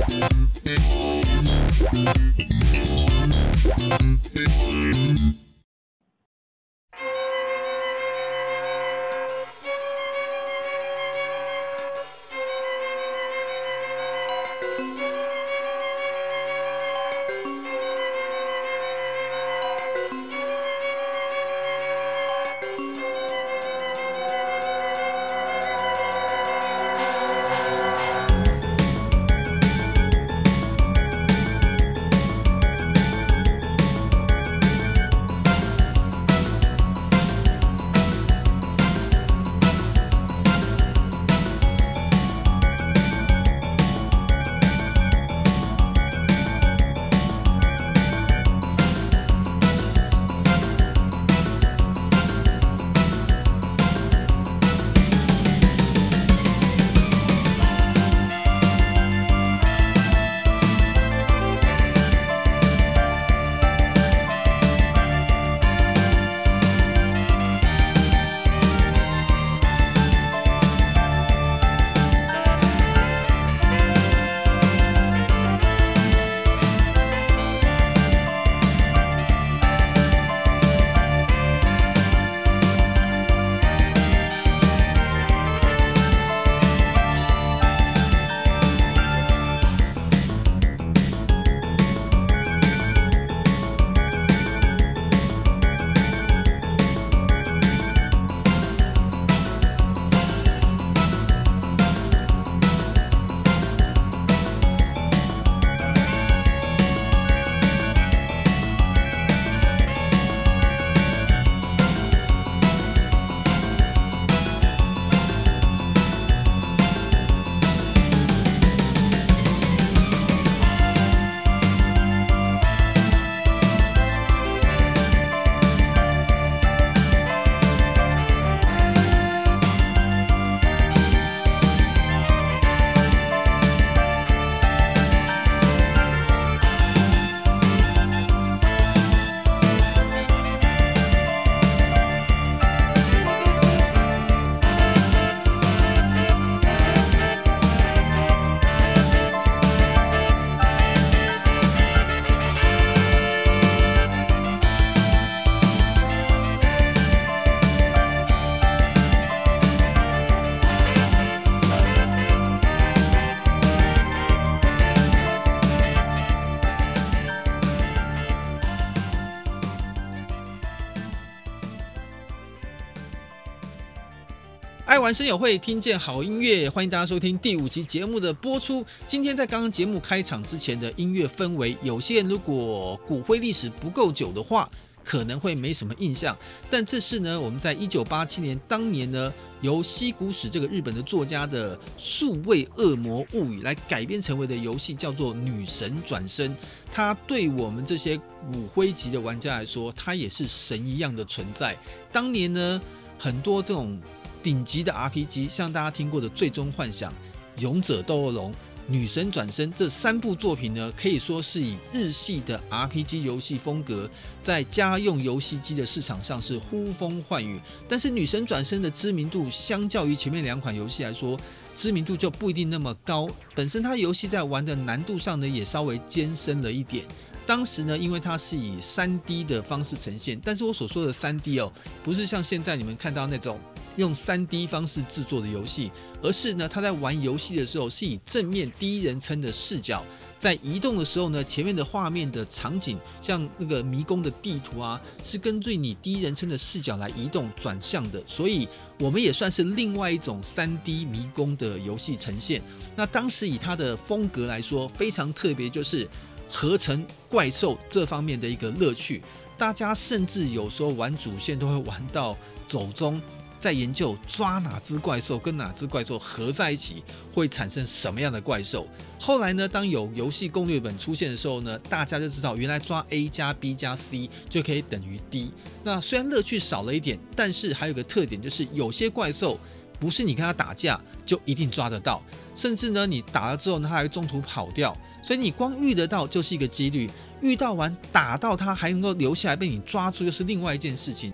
爱玩声友会，听见好音乐，欢迎大家收听第五集节目的播出。今天在刚刚节目开场之前的音乐氛围，有些人如果骨灰历史不够久的话，可能会没什么印象。但这是呢，我们在一九八七年当年呢，由西谷史这个日本的作家的《数位恶魔物语》来改编成为的游戏，叫做《女神转身》。它对我们这些骨灰级的玩家来说，它也是神一样的存在。当年呢，很多这种。顶级的 RPG，像大家听过的《最终幻想》《勇者斗恶龙》《女神转生》这三部作品呢，可以说是以日系的 RPG 游戏风格，在家用游戏机的市场上是呼风唤雨。但是《女神转生》的知名度，相较于前面两款游戏来说，知名度就不一定那么高。本身它游戏在玩的难度上呢，也稍微艰深了一点。当时呢，因为它是以 3D 的方式呈现，但是我所说的 3D 哦，不是像现在你们看到那种。用 3D 方式制作的游戏，而是呢，他在玩游戏的时候是以正面第一人称的视角，在移动的时候呢，前面的画面的场景，像那个迷宫的地图啊，是根据你第一人称的视角来移动转向的，所以我们也算是另外一种 3D 迷宫的游戏呈现。那当时以它的风格来说，非常特别，就是合成怪兽这方面的一个乐趣，大家甚至有时候玩主线都会玩到走中。在研究抓哪只怪兽跟哪只怪兽合在一起会产生什么样的怪兽。后来呢，当有游戏攻略本出现的时候呢，大家就知道原来抓 A 加 B 加 C 就可以等于 D。那虽然乐趣少了一点，但是还有个特点就是有些怪兽不是你跟他打架就一定抓得到，甚至呢你打了之后呢，他还中途跑掉，所以你光遇得到就是一个几率，遇到完打到他还能够留下来被你抓住，又是另外一件事情。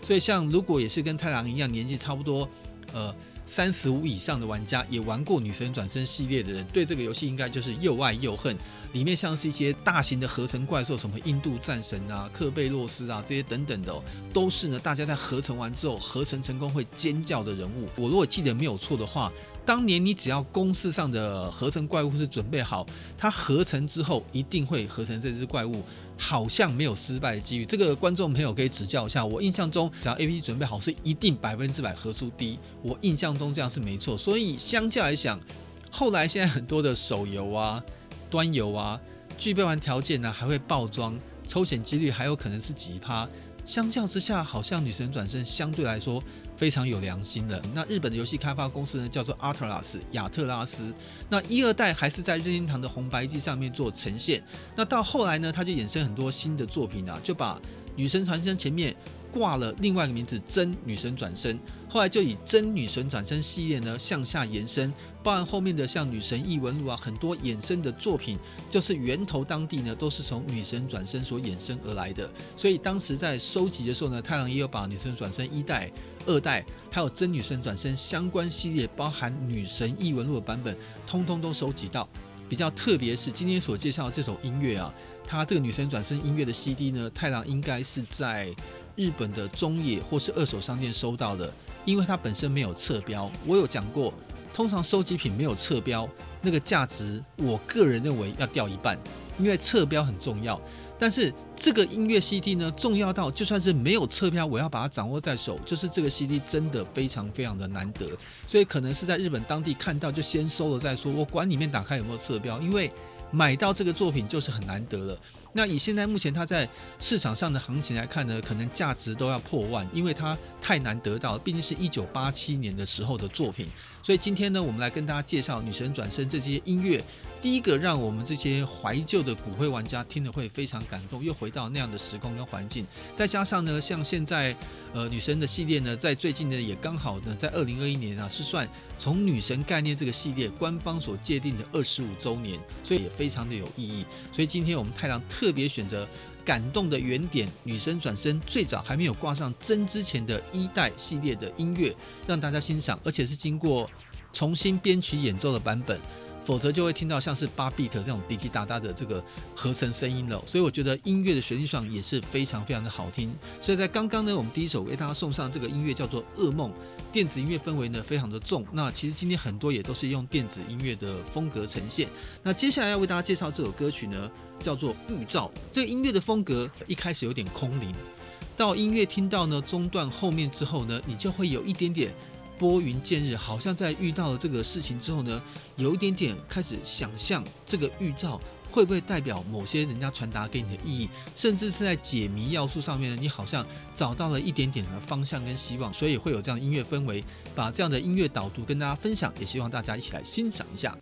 所以，像如果也是跟太郎一样年纪差不多，呃，三十五以上的玩家，也玩过《女神转生》系列的人，对这个游戏应该就是又爱又恨。里面像是一些大型的合成怪兽，什么印度战神啊、克贝洛斯啊这些等等的，都是呢大家在合成完之后，合成成功会尖叫的人物。我如果记得没有错的话，当年你只要公式上的合成怪物是准备好，它合成之后一定会合成这只怪物。好像没有失败的几率，这个观众朋友可以指教一下。我印象中，只要 APP 准备好，是一定百分之百合出第一。我印象中这样是没错。所以相较来讲，后来现在很多的手游啊、端游啊，具备完条件呢，还会爆装，抽险几率还有可能是几趴。相较之下，好像女神转生相对来说。非常有良心的。那日本的游戏开发公司呢，叫做阿特拉斯亚特拉斯。那一二代还是在任天堂的红白机上面做呈现。那到后来呢，他就衍生很多新的作品啊，就把女神传声前面挂了另外一个名字“真女神转生”，后来就以“真女神转生”系列呢向下延伸，包含后面的像《女神异闻录》啊，很多衍生的作品，就是源头当地呢都是从女神转生所衍生而来的。所以当时在收集的时候呢，太郎也有把女神转生一代。二代还有真女神转生相关系列，包含女神异闻录的版本，通通都收集到。比较特别是今天所介绍的这首音乐啊，它这个女神转生音乐的 CD 呢，太郎应该是在日本的中野或是二手商店收到的，因为它本身没有侧标。我有讲过，通常收集品没有侧标，那个价值我个人认为要掉一半，因为侧标很重要。但是这个音乐 CD 呢，重要到就算是没有车标，我要把它掌握在手，就是这个 CD 真的非常非常的难得，所以可能是在日本当地看到就先收了再说，我管里面打开有没有车标，因为买到这个作品就是很难得了。那以现在目前它在市场上的行情来看呢，可能价值都要破万，因为它太难得到，毕竟是一九八七年的时候的作品。所以今天呢，我们来跟大家介绍《女神转身》这些音乐。第一个让我们这些怀旧的骨灰玩家听了会非常感动，又回到那样的时空跟环境。再加上呢，像现在呃女神的系列呢，在最近呢也刚好呢在二零二一年啊是算从女神概念这个系列官方所界定的二十五周年，所以也非常的有意义。所以今天我们太郎特别选择感动的原点，女神转身最早还没有挂上真之前的一代系列的音乐，让大家欣赏，而且是经过重新编曲演奏的版本。否则就会听到像是八 bit 这种滴滴答答的这个合成声音了，所以我觉得音乐的旋律上也是非常非常的好听。所以在刚刚呢，我们第一首为大家送上这个音乐叫做《噩梦》，电子音乐氛围呢非常的重。那其实今天很多也都是用电子音乐的风格呈现。那接下来要为大家介绍这首歌曲呢，叫做《预兆》。这个音乐的风格一开始有点空灵，到音乐听到呢中段后面之后呢，你就会有一点点。拨云见日，好像在遇到了这个事情之后呢，有一点点开始想象这个预兆会不会代表某些人家传达给你的意义，甚至是在解谜要素上面呢，你好像找到了一点点的方向跟希望，所以会有这样音乐氛围。把这样的音乐导读跟大家分享，也希望大家一起来欣赏一下。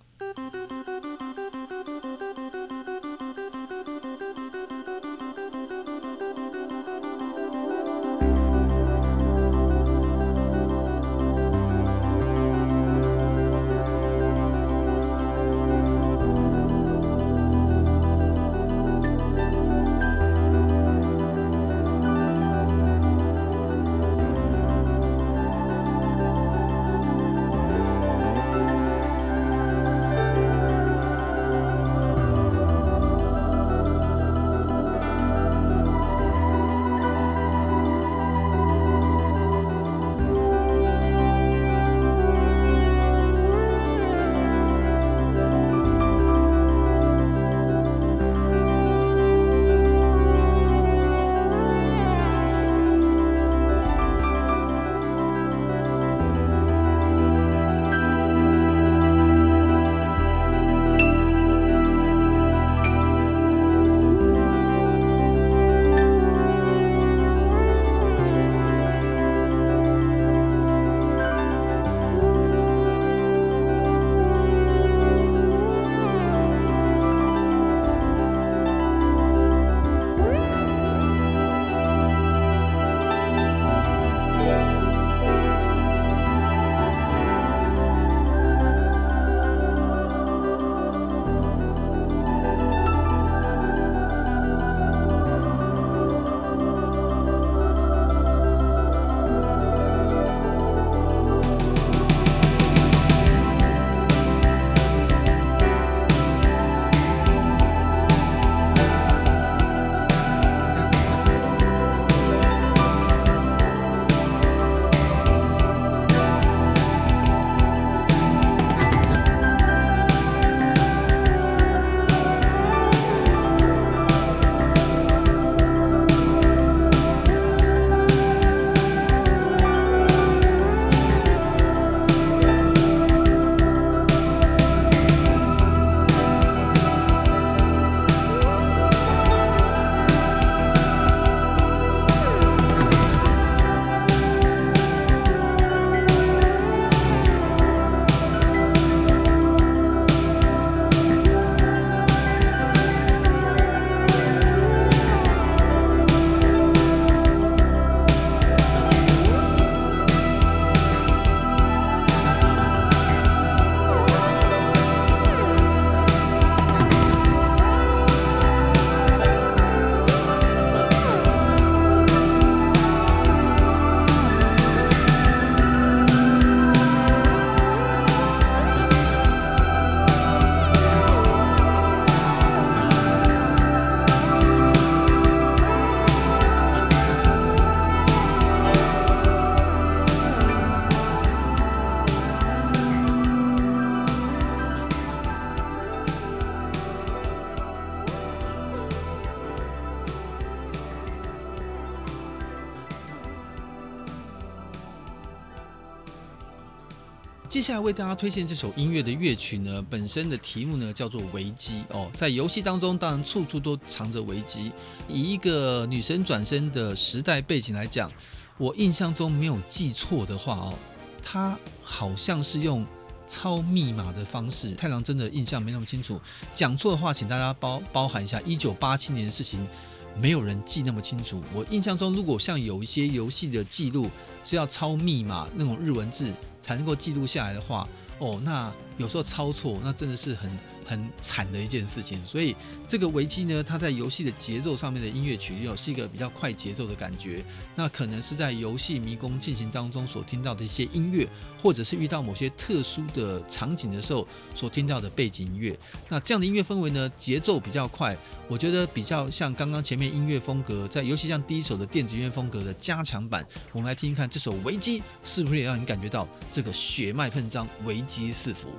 为大家推荐这首音乐的乐曲呢，本身的题目呢叫做《危机》哦，在游戏当中当然处处都藏着危机。以一个女神转身的时代背景来讲，我印象中没有记错的话哦，它好像是用抄密码的方式。太郎真的印象没那么清楚，讲错的话请大家包包含一下。一九八七年的事情。没有人记那么清楚。我印象中，如果像有一些游戏的记录是要抄密码那种日文字才能够记录下来的话，哦，那有时候抄错，那真的是很。很惨的一件事情，所以这个危机呢，它在游戏的节奏上面的音乐曲又是一个比较快节奏的感觉，那可能是在游戏迷宫进行当中所听到的一些音乐，或者是遇到某些特殊的场景的时候所听到的背景音乐。那这样的音乐氛围呢，节奏比较快，我觉得比较像刚刚前面音乐风格，在尤其像第一首的电子音乐风格的加强版。我们来听一看这首危机是不是也让你感觉到这个血脉喷张，危机四伏。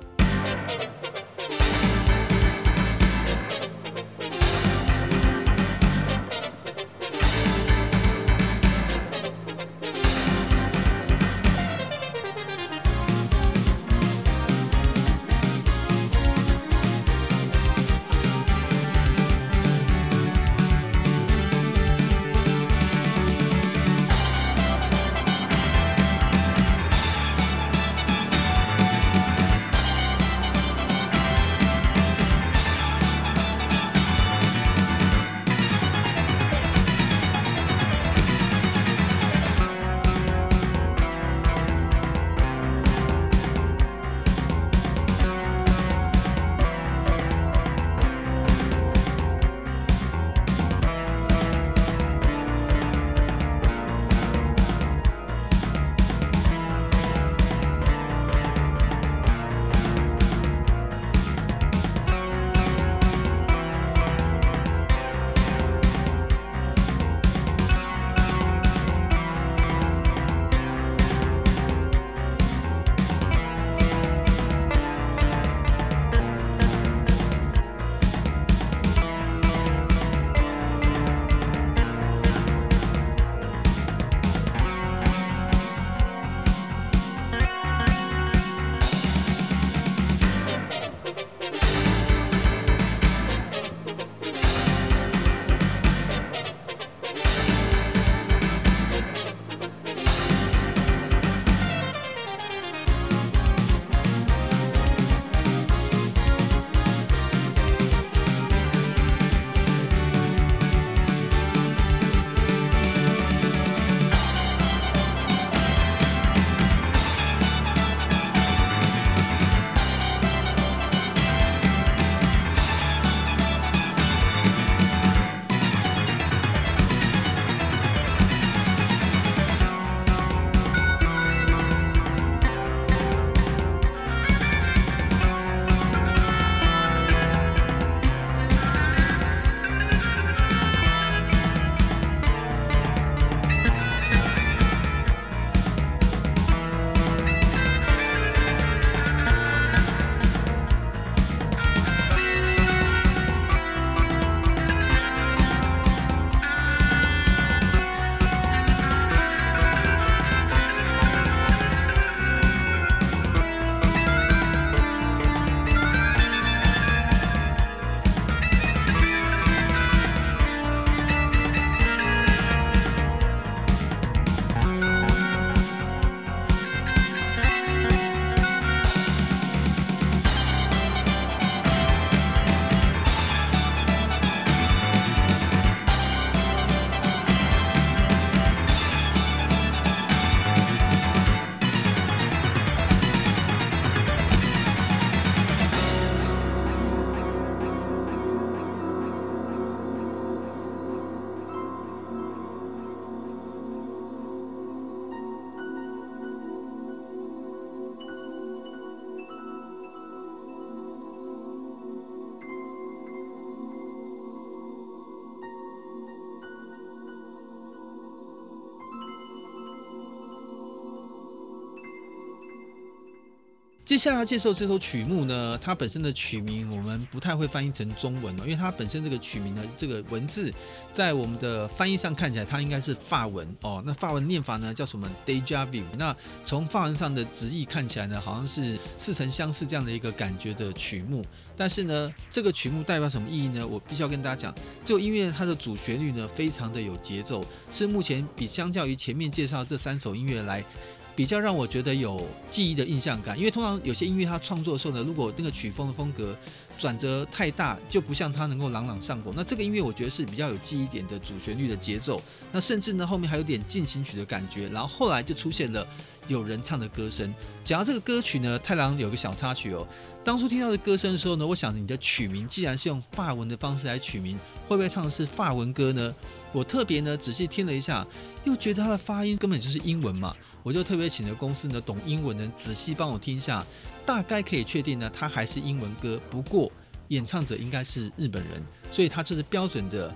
接下来介绍这首曲目呢，它本身的曲名我们不太会翻译成中文哦，因为它本身这个曲名呢，这个文字在我们的翻译上看起来它应该是法文哦。那法文念法呢叫什么？Déjà vu。那从法文上的直译看起来呢，好像是似曾相识这样的一个感觉的曲目。但是呢，这个曲目代表什么意义呢？我必须要跟大家讲，这首音乐它的主旋律呢非常的有节奏，是目前比相较于前面介绍这三首音乐来。比较让我觉得有记忆的印象感，因为通常有些音乐它创作的时候呢，如果那个曲风的风格转折太大，就不像它能够朗朗上口。那这个音乐我觉得是比较有记忆点的主旋律的节奏，那甚至呢后面还有点进行曲的感觉，然后后来就出现了有人唱的歌声。讲到这个歌曲呢，太郎有个小插曲哦。当初听到的歌声的时候呢，我想你的曲名既然是用法文的方式来取名，会不会唱的是法文歌呢？我特别呢仔细听了一下，又觉得它的发音根本就是英文嘛，我就特别请了公司呢懂英文的仔细帮我听一下，大概可以确定呢它还是英文歌，不过演唱者应该是日本人，所以它就是标准的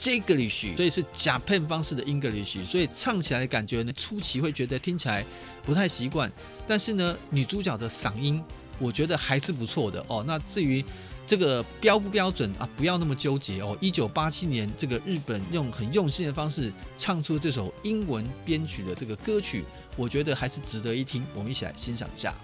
Jiglish，所以是假片方式的 English，所以唱起来的感觉呢初期会觉得听起来不太习惯，但是呢女主角的嗓音。我觉得还是不错的哦。那至于这个标不标准啊，不要那么纠结哦。一九八七年，这个日本用很用心的方式唱出这首英文编曲的这个歌曲，我觉得还是值得一听。我们一起来欣赏一下。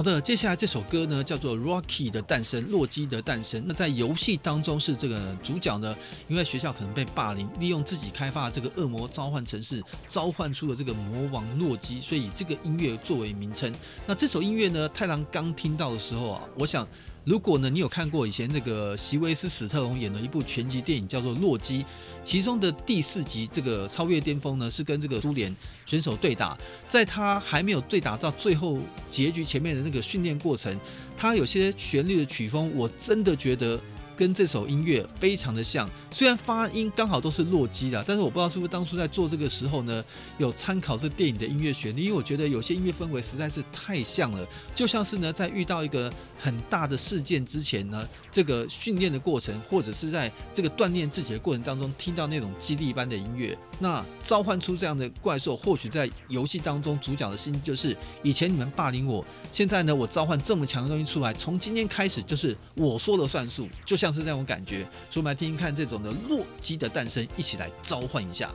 好的，接下来这首歌呢叫做《Rocky 的诞生》，洛基的诞生。那在游戏当中是这个主角呢，因为学校可能被霸凌，利用自己开发的这个恶魔召唤城市，召唤出了这个魔王洛基，所以这个音乐作为名称。那这首音乐呢，太郎刚听到的时候啊，我想。如果呢，你有看过以前那个席维斯·史特龙演的一部全集电影，叫做《洛基》，其中的第四集这个超越巅峰呢，是跟这个苏联选手对打，在他还没有对打到最后结局前面的那个训练过程，他有些旋律的曲风，我真的觉得。跟这首音乐非常的像，虽然发音刚好都是洛基啦，但是我不知道是不是当初在做这个时候呢，有参考这电影的音乐旋律，因为我觉得有些音乐氛围实在是太像了，就像是呢在遇到一个很大的事件之前呢，这个训练的过程，或者是在这个锻炼自己的过程当中听到那种激励般的音乐，那召唤出这样的怪兽，或许在游戏当中主角的心就是以前你们霸凌我，现在呢我召唤这么强的东西出来，从今天开始就是我说了算数，就像。是这种感觉，所以我们来听听看这种的洛基的诞生，一起来召唤一下。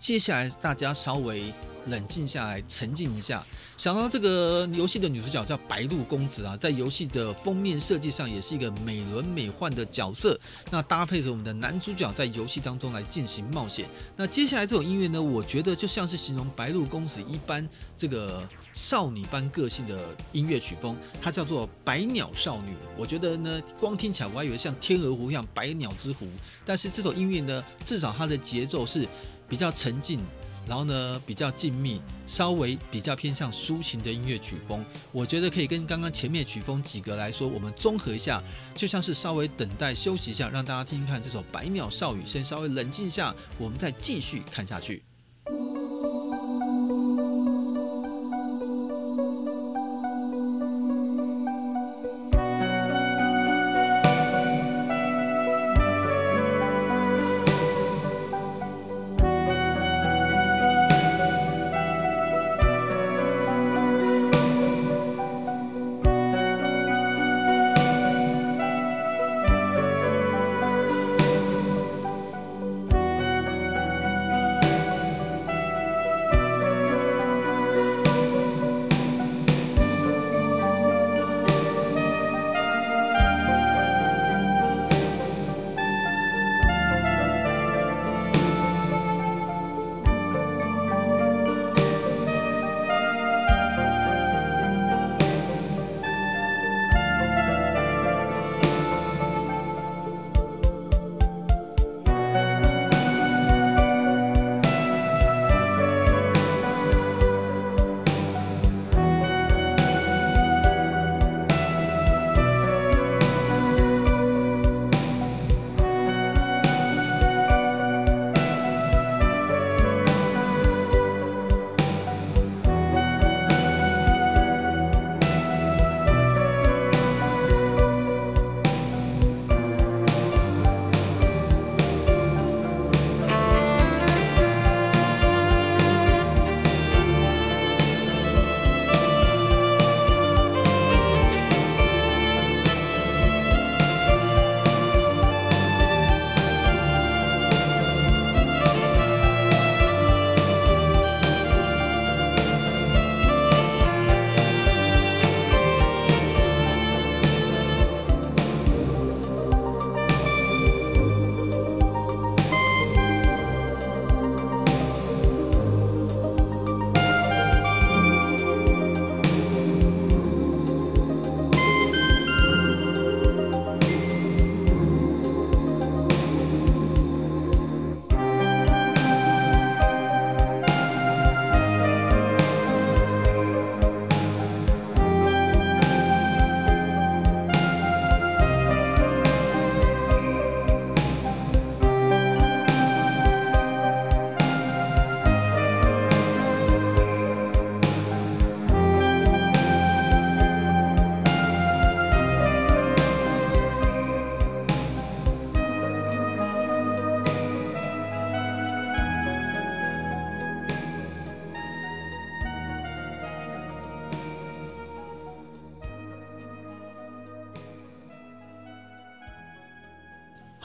接下来大家稍微冷静下来，沉静一下。想到这个游戏的女主角叫白鹿公子啊，在游戏的封面设计上也是一个美轮美奂的角色。那搭配着我们的男主角在游戏当中来进行冒险。那接下来这种音乐呢，我觉得就像是形容白鹿公子一般这个少女般个性的音乐曲风，它叫做白鸟少女。我觉得呢，光听起来我还以为像天鹅湖一样百鸟之湖，但是这首音乐呢，至少它的节奏是比较沉静。然后呢，比较静谧，稍微比较偏向抒情的音乐曲风，我觉得可以跟刚刚前面曲风几个来说，我们综合一下，就像是稍微等待休息一下，让大家听听看这首《百鸟少女》，先稍微冷静一下，我们再继续看下去。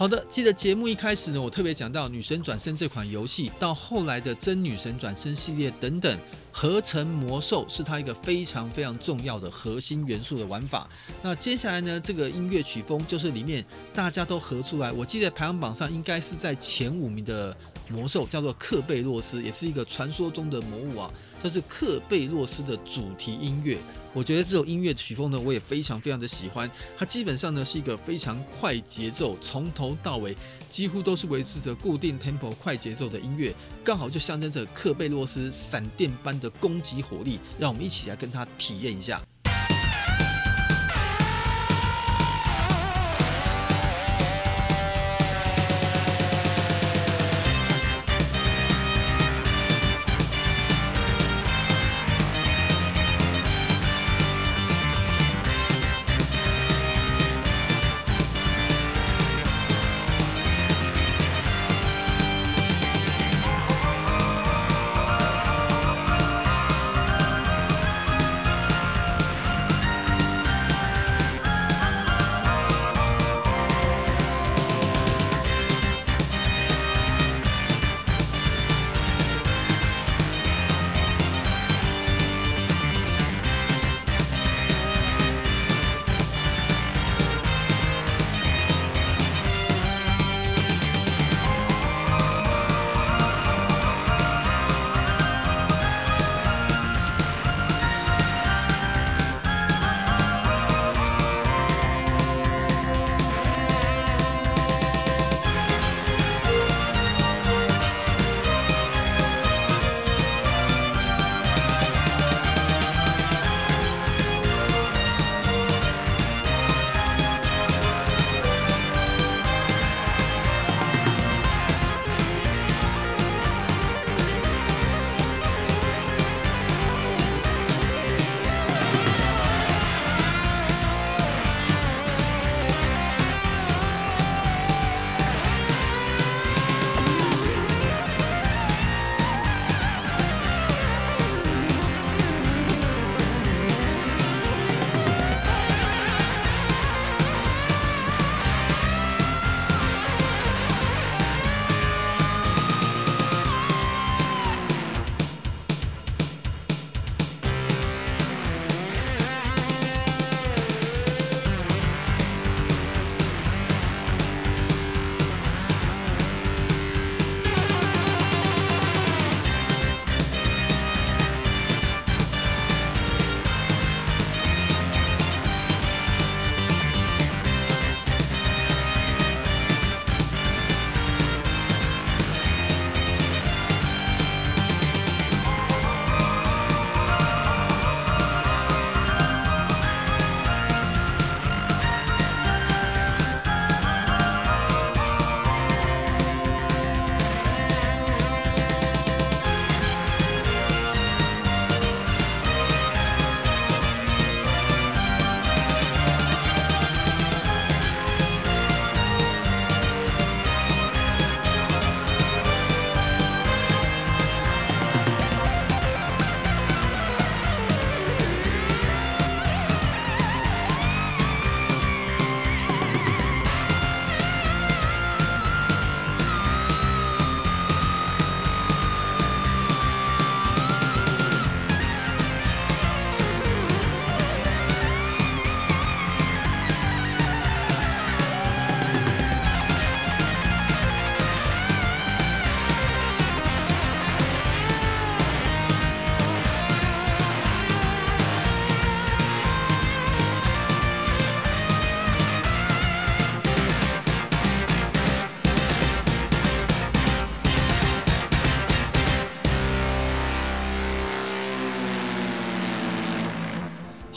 好的，记得节目一开始呢，我特别讲到《女神转生》这款游戏，到后来的真女神转生系列等等，合成魔兽是它一个非常非常重要的核心元素的玩法。那接下来呢，这个音乐曲风就是里面大家都合出来，我记得排行榜上应该是在前五名的魔兽，叫做克贝洛斯，也是一个传说中的魔物啊。这是克贝洛斯的主题音乐。我觉得这首音乐曲风呢，我也非常非常的喜欢。它基本上呢是一个非常快节奏，从头到尾几乎都是维持着固定 tempo 快节奏的音乐，刚好就象征着克贝洛斯闪电般的攻击火力。让我们一起来跟它体验一下。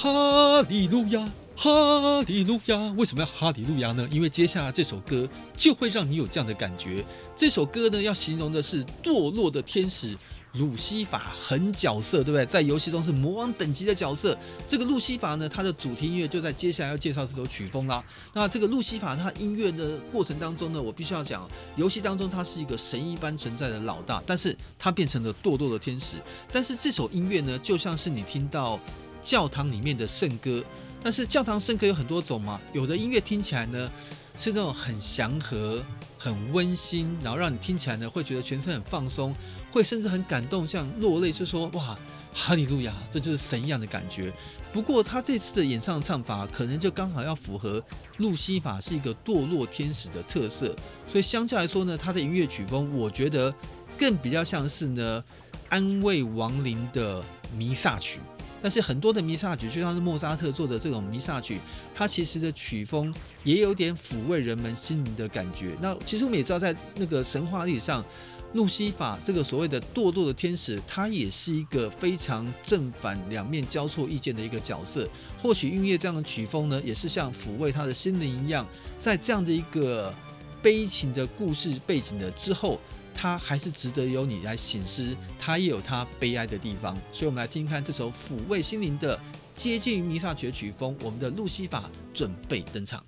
哈利路亚，哈利路亚。为什么要哈利路亚呢？因为接下来这首歌就会让你有这样的感觉。这首歌呢，要形容的是堕落的天使。路西法狠角色，对不对？在游戏中是魔王等级的角色。这个路西法呢，它的主题音乐就在接下来要介绍这首曲风啦。那这个路西法，它音乐的过程当中呢，我必须要讲，游戏当中它是一个神一般存在的老大，但是它变成了堕落的天使。但是这首音乐呢，就像是你听到教堂里面的圣歌。但是教堂圣歌有很多种嘛，有的音乐听起来呢，是那种很祥和。很温馨，然后让你听起来呢，会觉得全身很放松，会甚至很感动，像落泪，就说哇，哈利路亚，这就是神一样的感觉。不过他这次的演唱唱法，可能就刚好要符合路西法是一个堕落天使的特色，所以相较来说呢，他的音乐曲风，我觉得更比较像是呢，安慰亡灵的弥撒曲。但是很多的弥撒曲，就像是莫扎特做的这种弥撒曲，它其实的曲风也有点抚慰人们心灵的感觉。那其实我们也知道，在那个神话历史上，路西法这个所谓的堕落的天使，他也是一个非常正反两面交错意见的一个角色。或许音乐这样的曲风呢，也是像抚慰他的心灵一样，在这样的一个悲情的故事背景的之后。他还是值得由你来醒思，他也有他悲哀的地方，所以我们来听听看这首抚慰心灵的接近于弥撒曲曲风，我们的路西法准备登场。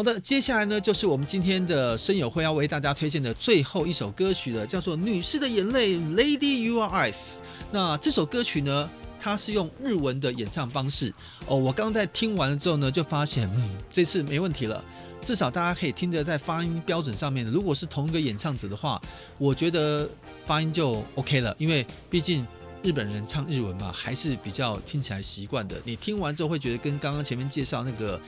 好的，接下来呢，就是我们今天的声友会要为大家推荐的最后一首歌曲了，叫做《女士的眼泪》（Lady Your Eyes）。那这首歌曲呢，它是用日文的演唱方式哦。我刚在听完了之后呢，就发现，嗯，这次没问题了，至少大家可以听得在发音标准上面。如果是同一个演唱者的话，我觉得发音就 OK 了，因为毕竟日本人唱日文嘛，还是比较听起来习惯的。你听完之后会觉得跟刚刚前面介绍那个。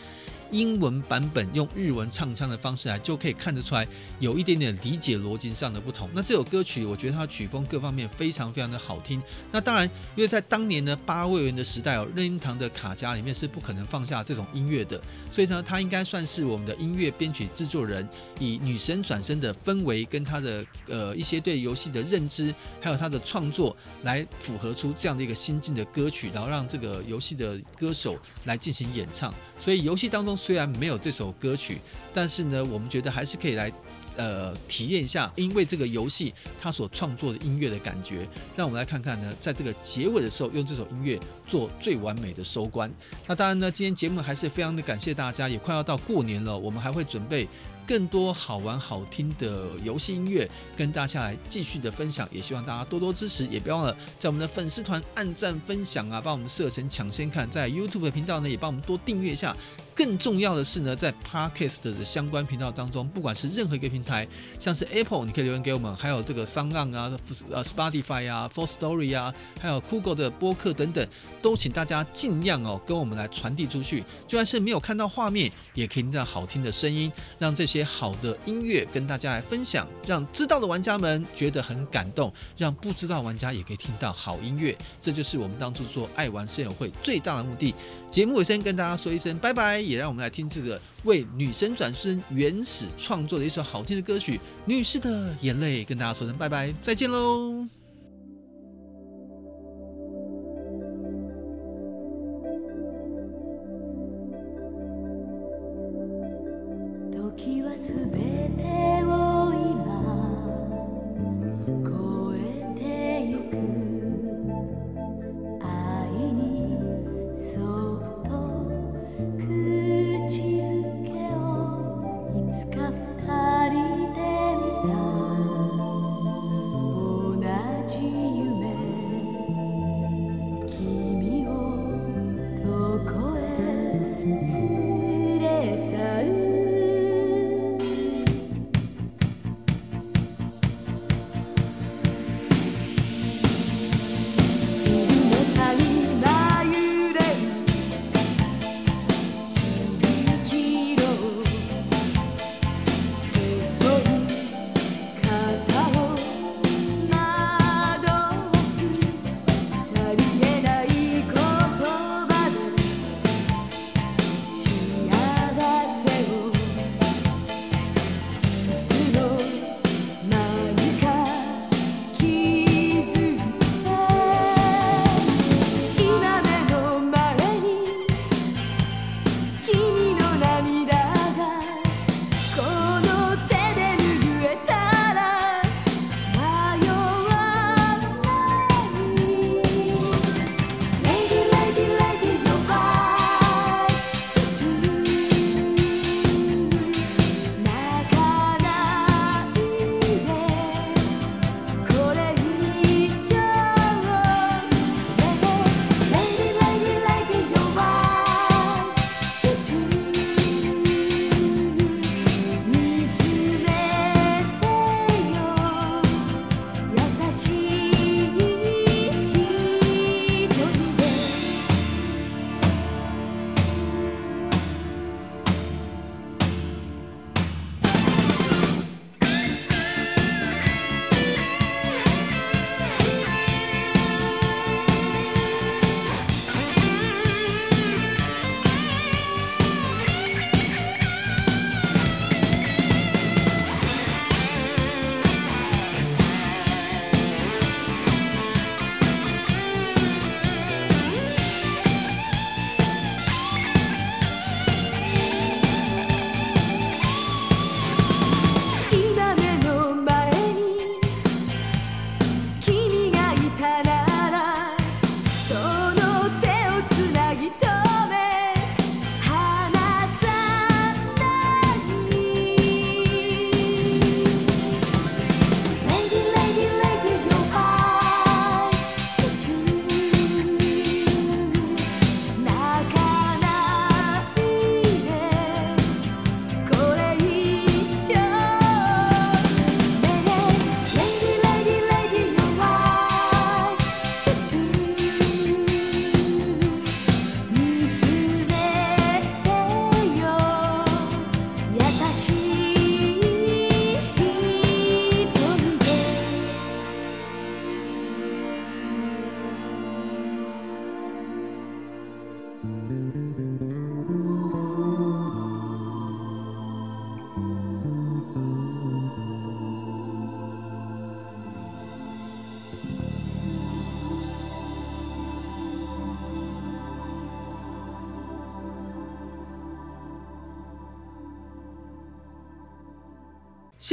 英文版本用日文唱腔的方式来，就可以看得出来有一点点理解逻辑上的不同。那这首歌曲，我觉得它曲风各方面非常非常的好听。那当然，因为在当年呢八位元的时代哦，任天堂的卡夹里面是不可能放下这种音乐的，所以呢，它应该算是我们的音乐编曲制作人以女神转身的氛围跟他的呃一些对游戏的认知，还有他的创作来符合出这样的一个新进的歌曲，然后让这个游戏的歌手来进行演唱。所以游戏当中。虽然没有这首歌曲，但是呢，我们觉得还是可以来，呃，体验一下，因为这个游戏它所创作的音乐的感觉。让我们来看看呢，在这个结尾的时候，用这首音乐做最完美的收官。那当然呢，今天节目还是非常的感谢大家，也快要到过年了，我们还会准备。更多好玩好听的游戏音乐跟大家来继续的分享，也希望大家多多支持，也别忘了在我们的粉丝团按赞分享啊，帮我们设成抢先看，在 YouTube 频道呢也帮我们多订阅一下。更重要的是呢，在 Podcast 的相关频道当中，不管是任何一个平台，像是 Apple，你可以留言给我们，还有这个 SoundOn 啊、呃 Spotify 啊、f o r Story 啊，还有 Google 的播客等等，都请大家尽量哦跟我们来传递出去，就算是没有看到画面，也可以听到好听的声音，让这些好的音乐跟大家来分享，让知道的玩家们觉得很感动，让不知道玩家也可以听到好音乐。这就是我们当初做爱玩声友会最大的目的。节目尾声跟大家说一声拜拜，也让我们来听这个为女神转身原始创作的一首好听的歌曲《女士的眼泪》，跟大家说声拜拜，再见喽。すべてを。